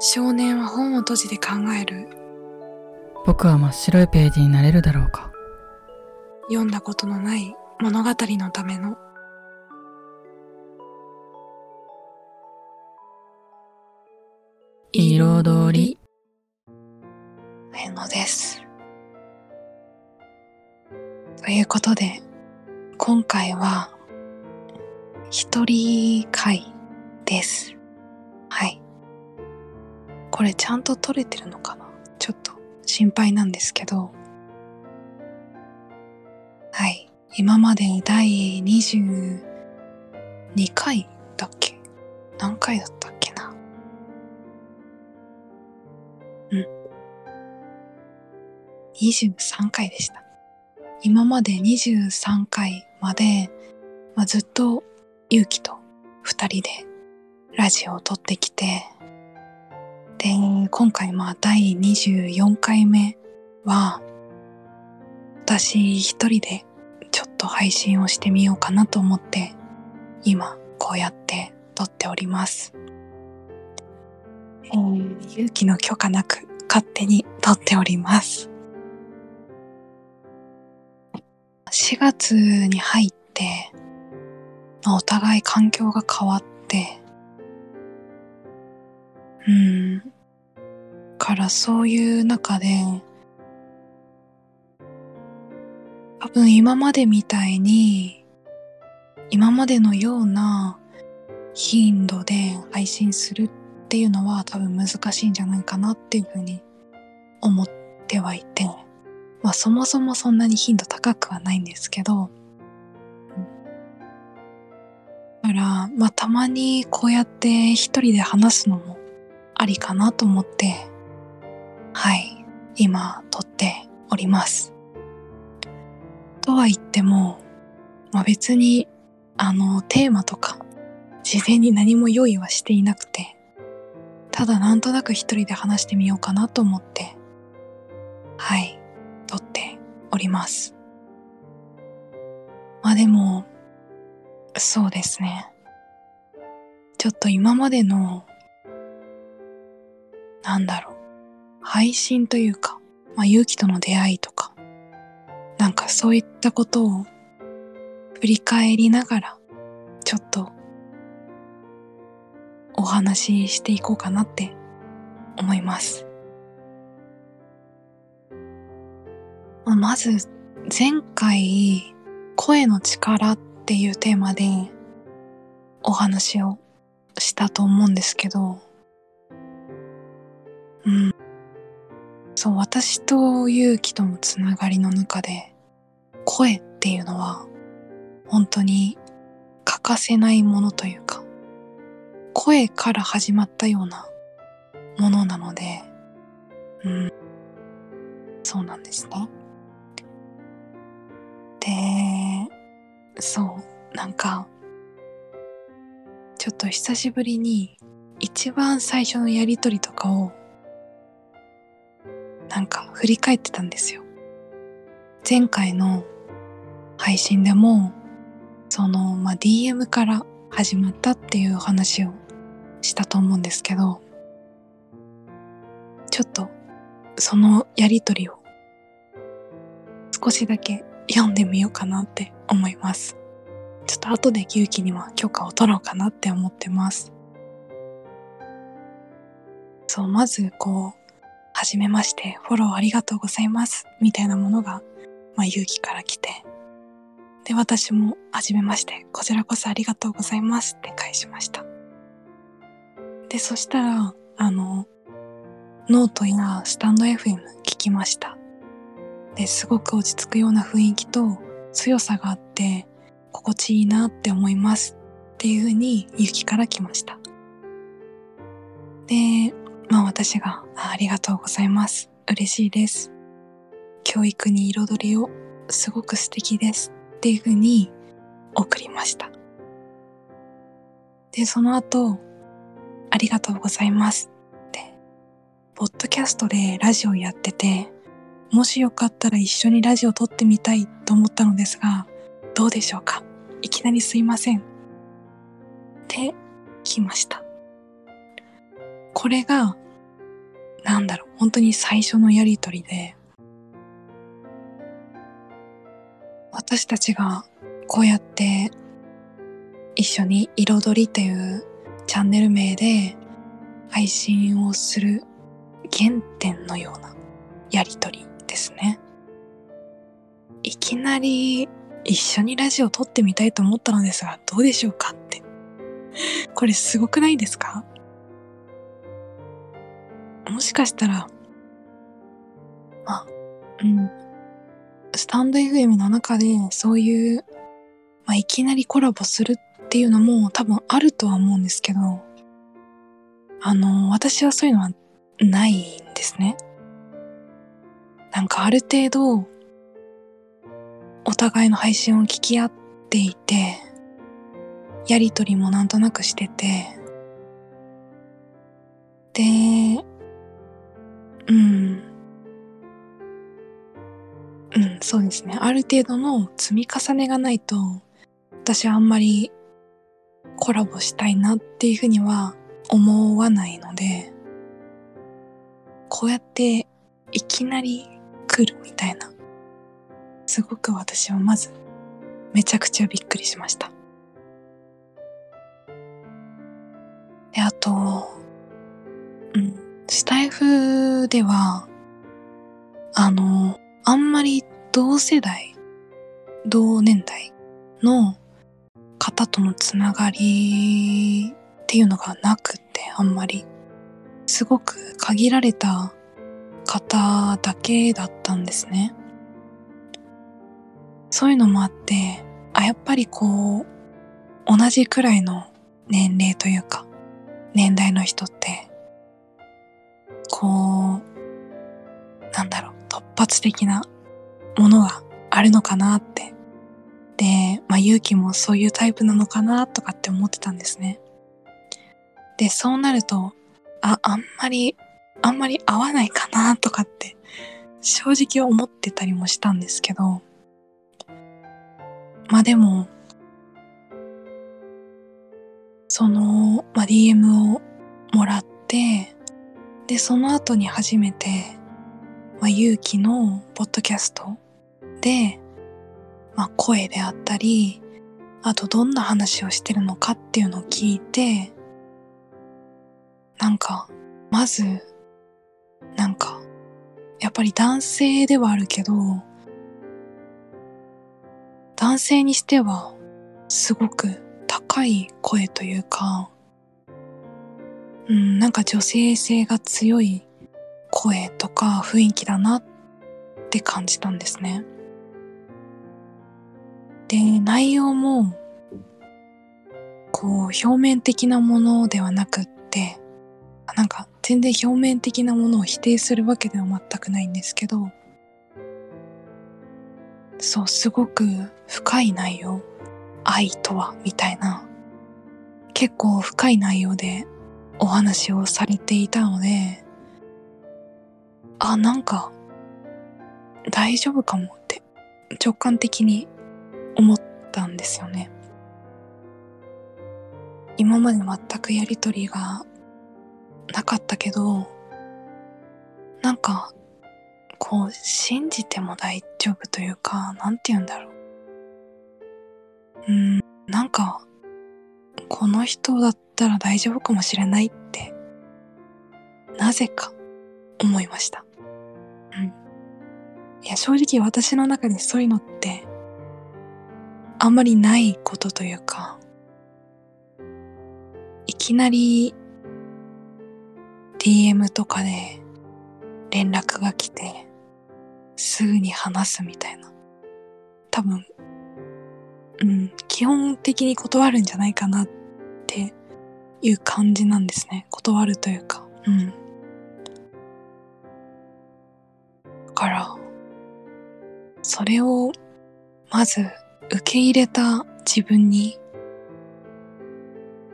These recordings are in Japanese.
少年は本を閉じて考える。僕は真っ白いページになれるだろうか。読んだことのない物語のための。彩り。えのです。ということで、今回は、一人会です。これちゃんと撮れてるのかな？ちょっと心配なんですけど。はい。今までに第22回だっけ？何回だったっけな？うん。23回でした。今まで23回まで、まあ、ずっと勇気と二人でラジオを撮ってきて、で、今回まあ第24回目は、私一人でちょっと配信をしてみようかなと思って、今こうやって撮っております。えー、勇気の許可なく勝手に撮っております。4月に入って、まあお互い環境が変わって、うん、からそういう中で、多分今までみたいに、今までのような頻度で配信するっていうのは多分難しいんじゃないかなっていうふうに思ってはいて、まあそもそもそんなに頻度高くはないんですけど、だから、まあたまにこうやって一人で話すのもありかなと思って、はい、今撮っております。とは言っても、まあ別に、あの、テーマとか、事前に何も用意はしていなくて、ただなんとなく一人で話してみようかなと思って、はい、撮っております。まあでも、そうですね。ちょっと今までの、なんだろう、配信というか、まあ勇気との出会いとか、なんかそういったことを振り返りながら、ちょっとお話ししていこうかなって思います。まあまず前回声の力っていうテーマでお話をしたと思うんですけど、そう、私と勇気とのつながりの中で声っていうのは本当に欠かせないものというか、声から始まったようなものなので、うん、そうなんですね。で、そう、なんか、ちょっと久しぶりに一番最初のやりとりとかをなんか振り返ってたんですよ。前回の配信でも、その、まあ、DM から始まったっていう話をしたと思うんですけど、ちょっとそのやりとりを少しだけ読んでみようかなって思います。ちょっと後で勇気には許可を取ろうかなって思ってます。そう、まずこう、はじめまして、フォローありがとうございます、みたいなものが、まあ勇気から来て、で、私も、はじめまして、こちらこそありがとうございますって返しました。で、そしたら、あの、ノートやスタンド FM 聞きました。で、すごく落ち着くような雰囲気と強さがあって、心地いいなって思いますっていうふうに勇気から来ました。で、まあ私があありがとうございます。嬉しいです。教育に彩りをすごく素敵ですっていうふうに送りました。で、その後、ありがとうございますって、ポッドキャストでラジオやってて、もしよかったら一緒にラジオ撮ってみたいと思ったのですが、どうでしょうか？いきなりすいません。って来ました。これがなんだろう、本当に最初のやりとりで、私たちがこうやって一緒に彩りっていうチャンネル名で配信をする原点のようなやりとりですね。いきなり一緒にラジオ撮ってみたいと思ったのですが、どうでしょうかって。これすごくないですか？しかしたら、まあ、うん。スタンド FM の中でそういう、まあ、いきなりコラボするっていうのも多分あるとは思うんですけど、あの、私はそういうのはないんですね。なんかある程度、お互いの配信を聞き合っていて、やりとりもなんとなくしてて、で、うん。うん、そうですね。ある程度の積み重ねがないと、私はあんまりコラボしたいなっていうふうには思わないので、こうやっていきなり来るみたいな、すごく私はまずめちゃくちゃびっくりしました。で、あと、うん、スタイフでは、あの、あんまり同世代、同年代の方とのつながりっていうのがなくって、あんまり。すごく限られた方だけだったんですね。そういうのもあって、あ、やっぱりこう、同じくらいの年齢というか、年代の人って、こう、なんだろう、突発的なものがあるのかなって。で、まあ、勇気もそういうタイプなのかなとかって思ってたんですね。で、そうなると、あ、あんまり、あんまり合わないかなとかって、正直思ってたりもしたんですけど、まあでも、その、まあ、DM をもらって、で、その後に初めて、まあ、勇気のポッドキャストで、まあ、声であったり、あとどんな話をしてるのかっていうのを聞いて、なんか、まず、なんか、やっぱり男性ではあるけど、男性にしては、すごく高い声というか、うん、なんか女性性が強い声とか雰囲気だなって感じたんですね。で、内容も、こう、表面的なものではなくって、なんか全然表面的なものを否定するわけでは全くないんですけど、そう、すごく深い内容。愛とは、みたいな、結構深い内容でお話をされていたので、あ、なんか、大丈夫かもって直感的に思ったんですよね。今まで全くやりとりがなかったけど、なんか、こう、信じても大丈夫というか、なんて言うんだろう。うん、なんか、この人だったら大丈夫かもしれないって、なぜか思いました。うん。いや、正直私の中でそういうのって、あんまりないことというか、いきなり DM とかで連絡が来て、すぐに話すみたいな。多分、うん、基本的に断るんじゃないかなっていう感じなんですね。断るというか、うん。だから、それをまず受け入れた自分に、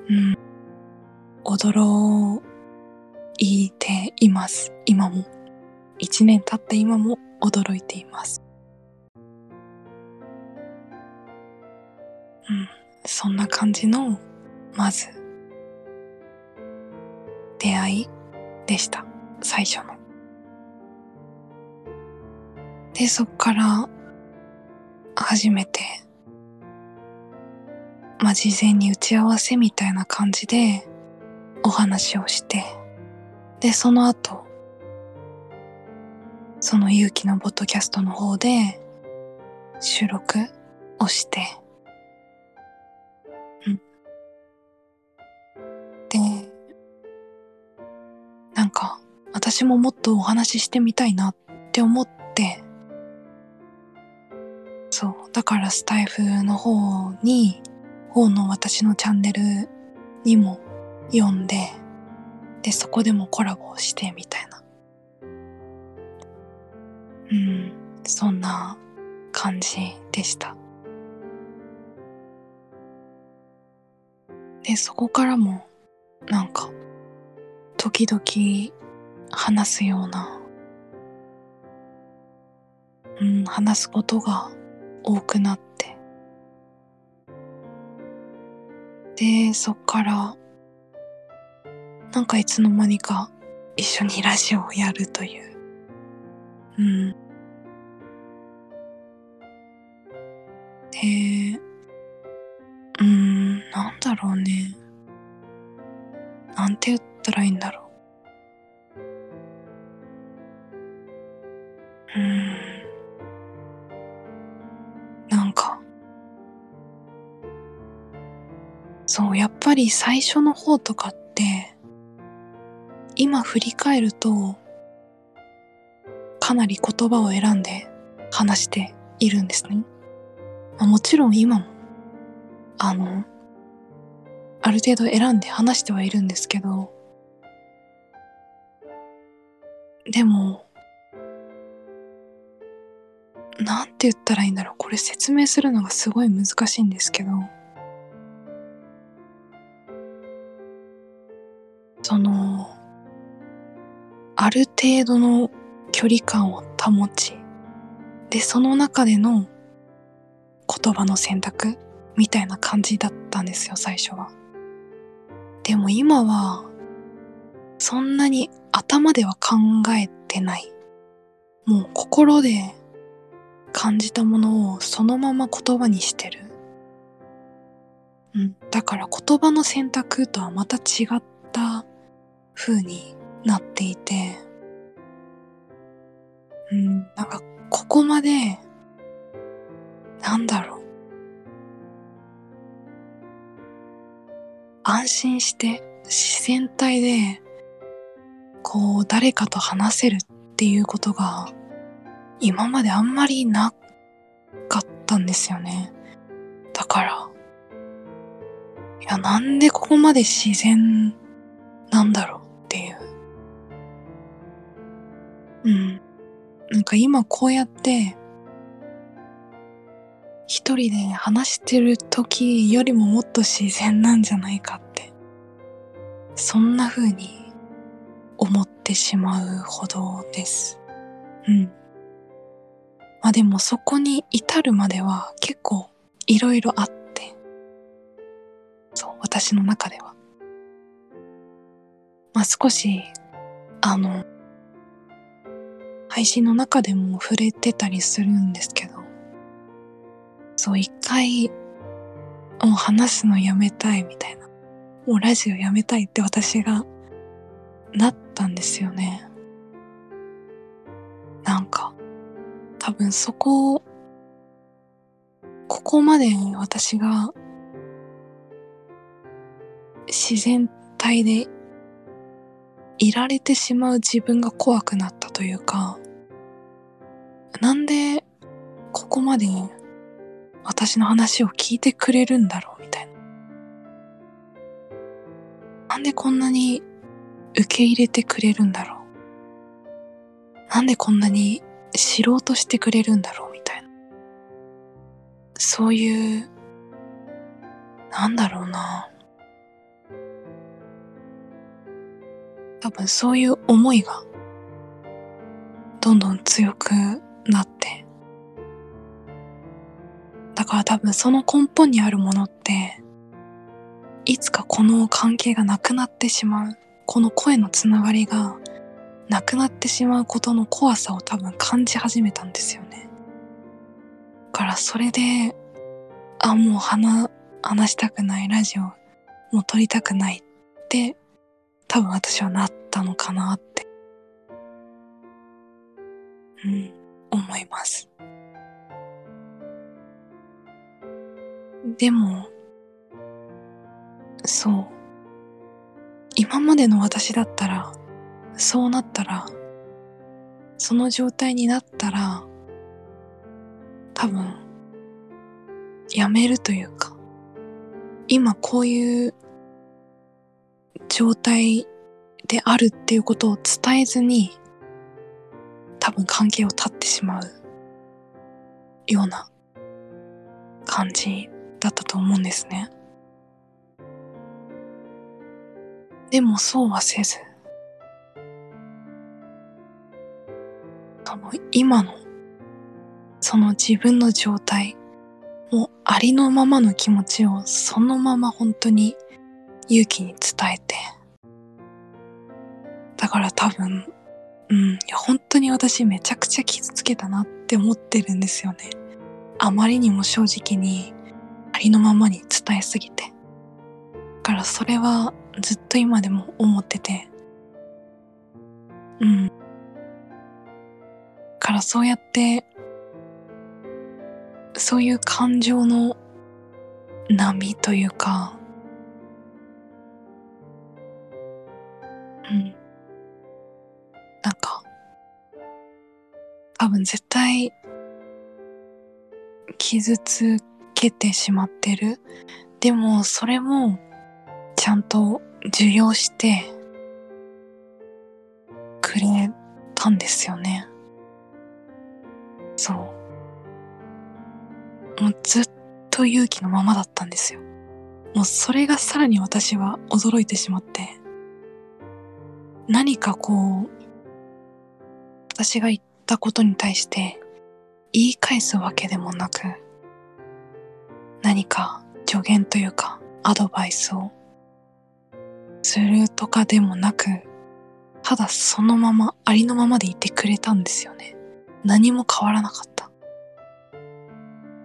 うん、驚いています。今も。一年経って今も驚いています。うん、そんな感じの、まず、いでした。最初の。で、そっから、初めて、まあ、事前に打ち合わせみたいな感じで、お話をして、で、その後、その勇気のポッドキャストの方で、収録をして、私ももっとお話ししてみたいなって思って、そう、だからスタイフの方に、方の私のチャンネルにも読んで、で、そこでもコラボしてみたいな。うん、そんな感じでした。で、そこからも、なんか、時々話すような、うん、話すことが多くなって、で、そっから、なんかいつの間にか一緒にラジオをやるという。うん。で、うん、なんだろうね。なんて言ったらいいんだろ。うぱり最初の方とかって、今振り返ると、かなり言葉を選んで話しているんですね。まあもちろん今も、あの、ある程度選んで話してはいるんですけど、でも、なんて言ったらいいんだろう。これ説明するのがすごい難しいんですけど、その、ある程度の距離感を保ち、で、その中での言葉の選択みたいな感じだったんですよ、最初は。でも今は、そんなに頭では考えてない。もう心で感じたものをそのまま言葉にしてる。うん。だから言葉の選択とはまた違った風になっていて、うん。なんかここまで、なんだろう。安心して自然体で、こう誰かと話せるっていうことが今まであんまりなかったんですよね。だから、いや、なんでここまで自然なんだろうっていう。うん。なんか今こうやって、一人で話してる時よりももっと自然なんじゃないかって。そんな風に思ってしまうほどです。うん。まあでもそこに至るまでは結構いろいろあって。そう、私の中では。まあ少し、あの、配信の中でも触れてたりするんですけど、そう、一回、もう話すのやめたいみたいな。もうラジオやめたいって私がなったんですよね。なんか、多分そこを、ここまで私が自然体でいられてしまう自分が怖くなったというか、なんでここまで私の話を聞いてくれるんだろうみたいな。なんでこんなに受け入れてくれるんだろう。なんでこんなに知ろうとしてくれるんだろうみたいな。そういう、なんだろうな。多分そういう思いがどんどん強くなって。だから多分その根本にあるものって、いつかこの関係がなくなってしまう。この声のつながりがなくなってしまうことの怖さを多分感じ始めたんですよね。だからそれで、あ、もう話、話したくないラジオ、もう撮りたくないって多分私はなったのかなって、うん、思います。でも、そう。今までの私だったら、そうなったら、その状態になったら、多分、やめるというか、今こういう状態であるっていうことを伝えずに、多分関係を断ってしまうような感じだったと思うんですね。でもそうはせず、その今の、その自分の状態、もうありのままの気持ちをそのまま本当に勇気に伝えて、だから多分、うん、いや本当に私めちゃくちゃ傷つけたなって思ってるんですよね。あまりにも正直にありのままに伝えすぎて。だからそれはずっと今でも思ってて。うん。だからそうやって、そういう感情の波というか、うん。なんか、多分絶対傷つけてしまってる。でもそれもちゃんと受容してくれたんですよね。そう。もうずっと勇気のままだったんですよ。もうそれがさらに私は驚いてしまって、何かこう、私が言ったことに対して言い返すわけでもなく、何か助言というかアドバイスをするとかでもなく、ただそのままありのままでいてくれたんですよね。何も変わらなかった。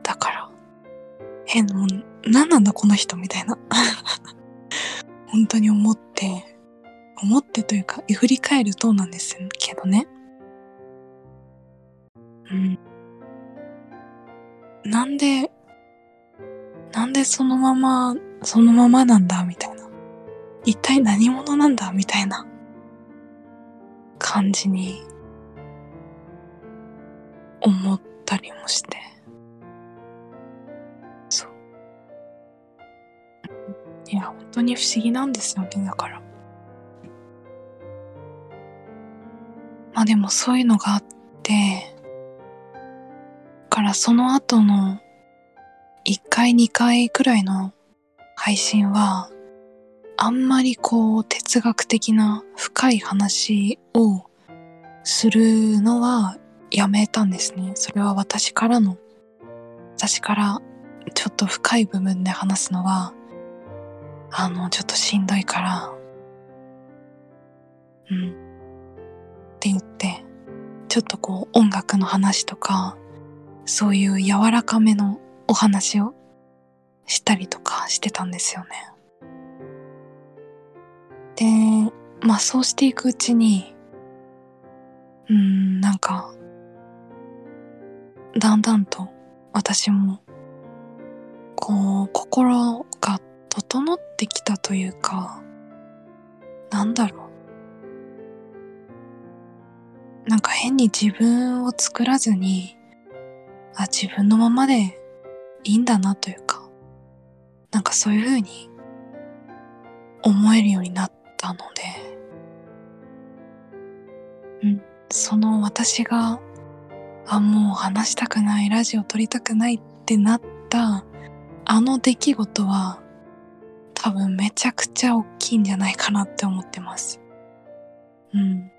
だから、変、もう何なんだこの人みたいな。本当に思って、思ってというか、振り返るとなんですけどね。うん。なんで、なんでそのまま、そのままなんだみたいな。一体何者なんだみたいな感じに思ったりもして。そう。いや、本当に不思議なんですよね、だから。あでもそういうのがあって、からその後の1回2回くらいの配信はあんまりこう哲学的な深い話をするのはやめたんですね。それは私からの、私からちょっと深い部分で話すのは、あの、ちょっとしんどいから、うん。って言って、ちょっとこう音楽の話とか、そういう柔らかめのお話をしたりとかしてたんですよね。で、まあそうしていくうちに、うん、なんか、だんだんと私も、こう、心が整ってきたというか、なんだろう。なんか変に自分を作らずに、あ、自分のままでいいんだなというか、なんかそういう風に思えるようになったので、うん、その私が、あ、もう話したくない、ラジオ撮りたくないってなったあの出来事は多分めちゃくちゃ大きいんじゃないかなって思ってます。うん。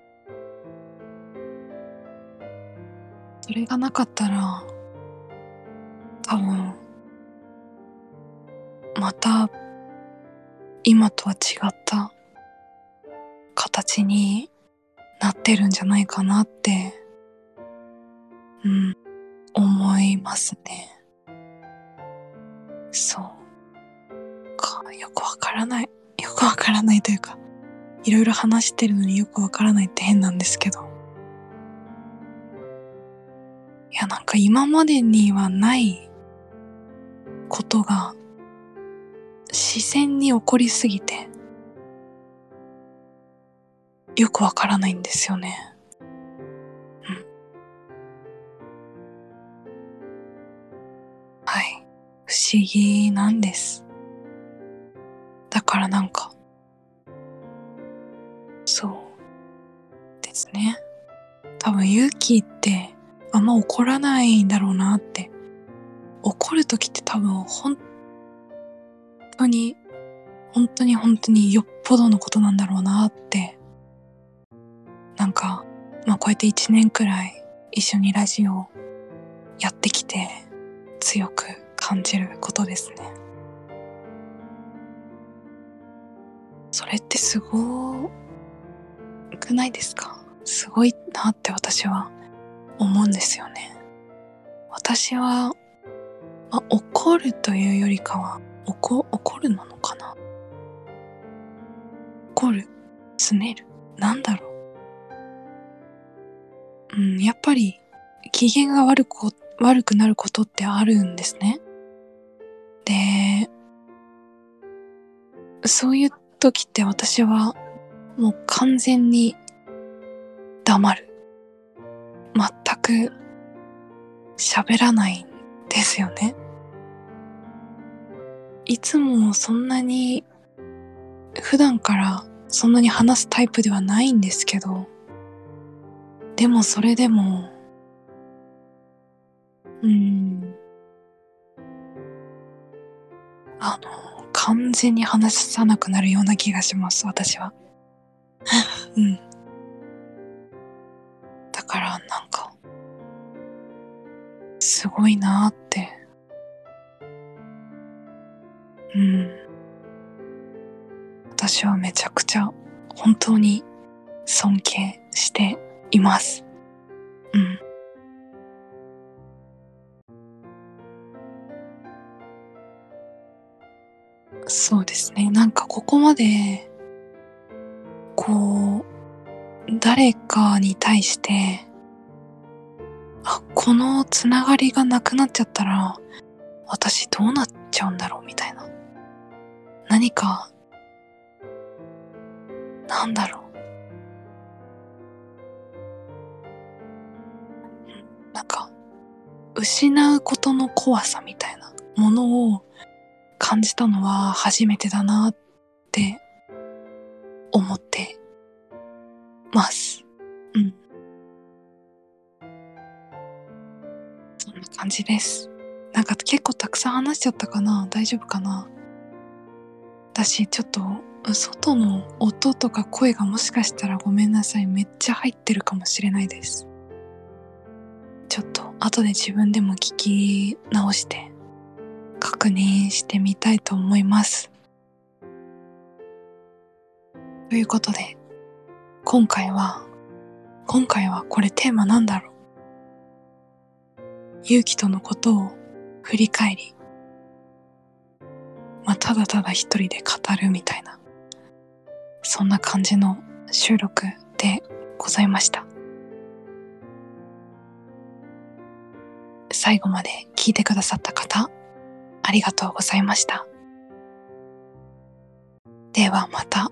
それがなかったら、多分、また、今とは違った形になってるんじゃないかなって、うん、思いますね。そう。か、よくわからない。よくわからないというか、いろいろ話してるのによくわからないって変なんですけど。今までにはないことが自然に起こりすぎて、よくわからないんですよね。うん。はい。不思議なんです。だからなんか、そうですね。多分勇気ってあんま怒らないんだろうなって。怒るときって多分本当に、本当に本当によっぽどのことなんだろうなって。なんか、まあこうやって一年くらい一緒にラジオやってきて強く感じることですね。それってすごくないですか？すごいなって私は思うんですよね。私は、まあ、怒るというよりかは、怒、怒るなのかな？怒る、拗ねる、なんだろう？うん、やっぱり機嫌が悪く、悪くなることってあるんですね。で、そういう時って私はもう完全に黙る。く喋らないんですよね。いつもそんなに普段からそんなに話すタイプではないんですけど、でもそれでも、うん、あの、完全に話さなくなるような気がします、私は。うん。すごいなって。うん。私はめちゃくちゃ本当に尊敬しています。うん。そうですね。なんかここまで、こう、誰かに対して、このつながりがなくなっちゃったら、私どうなっちゃうんだろうみたいな。何か、なんだろう。なんか、失うことの怖さみたいなものを感じたのは初めてだなって思ってます。うん。感じです。なんか結構たくさん話しちゃったかな大丈夫かな私ちょっと外の音とか声がもしかしたらごめんなさい。めっちゃ入ってるかもしれないです。ちょっと後で自分でも聞き直して確認してみたいと思います。ということで、今回は、今回はこれテーマなんだろう勇気とのことを振り返り、まあ、ただただ一人で語るみたいな、そんな感じの収録でございました。最後まで聞いてくださった方、ありがとうございました。ではまた。